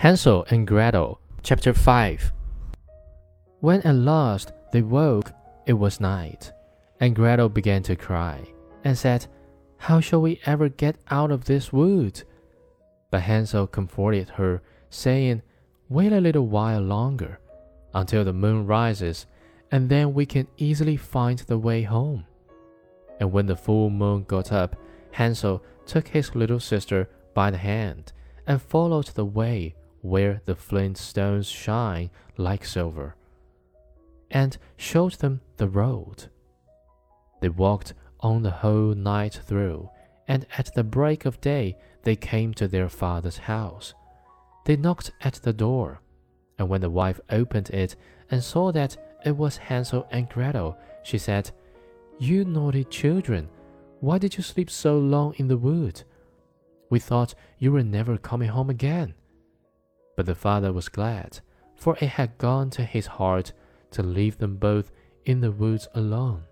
Hansel and Gretel, Chapter 5 When at last they woke, it was night, and Gretel began to cry, and said, How shall we ever get out of this wood? But Hansel comforted her, saying, Wait a little while longer, until the moon rises, and then we can easily find the way home. And when the full moon got up, Hansel took his little sister by the hand and followed the way where the flint stones shine like silver, and showed them the road. They walked on the whole night through, and at the break of day they came to their father's house. They knocked at the door, and when the wife opened it and saw that it was Hansel and Gretel, she said, You naughty children, why did you sleep so long in the wood? We thought you were never coming home again. But the father was glad, for it had gone to his heart to leave them both in the woods alone.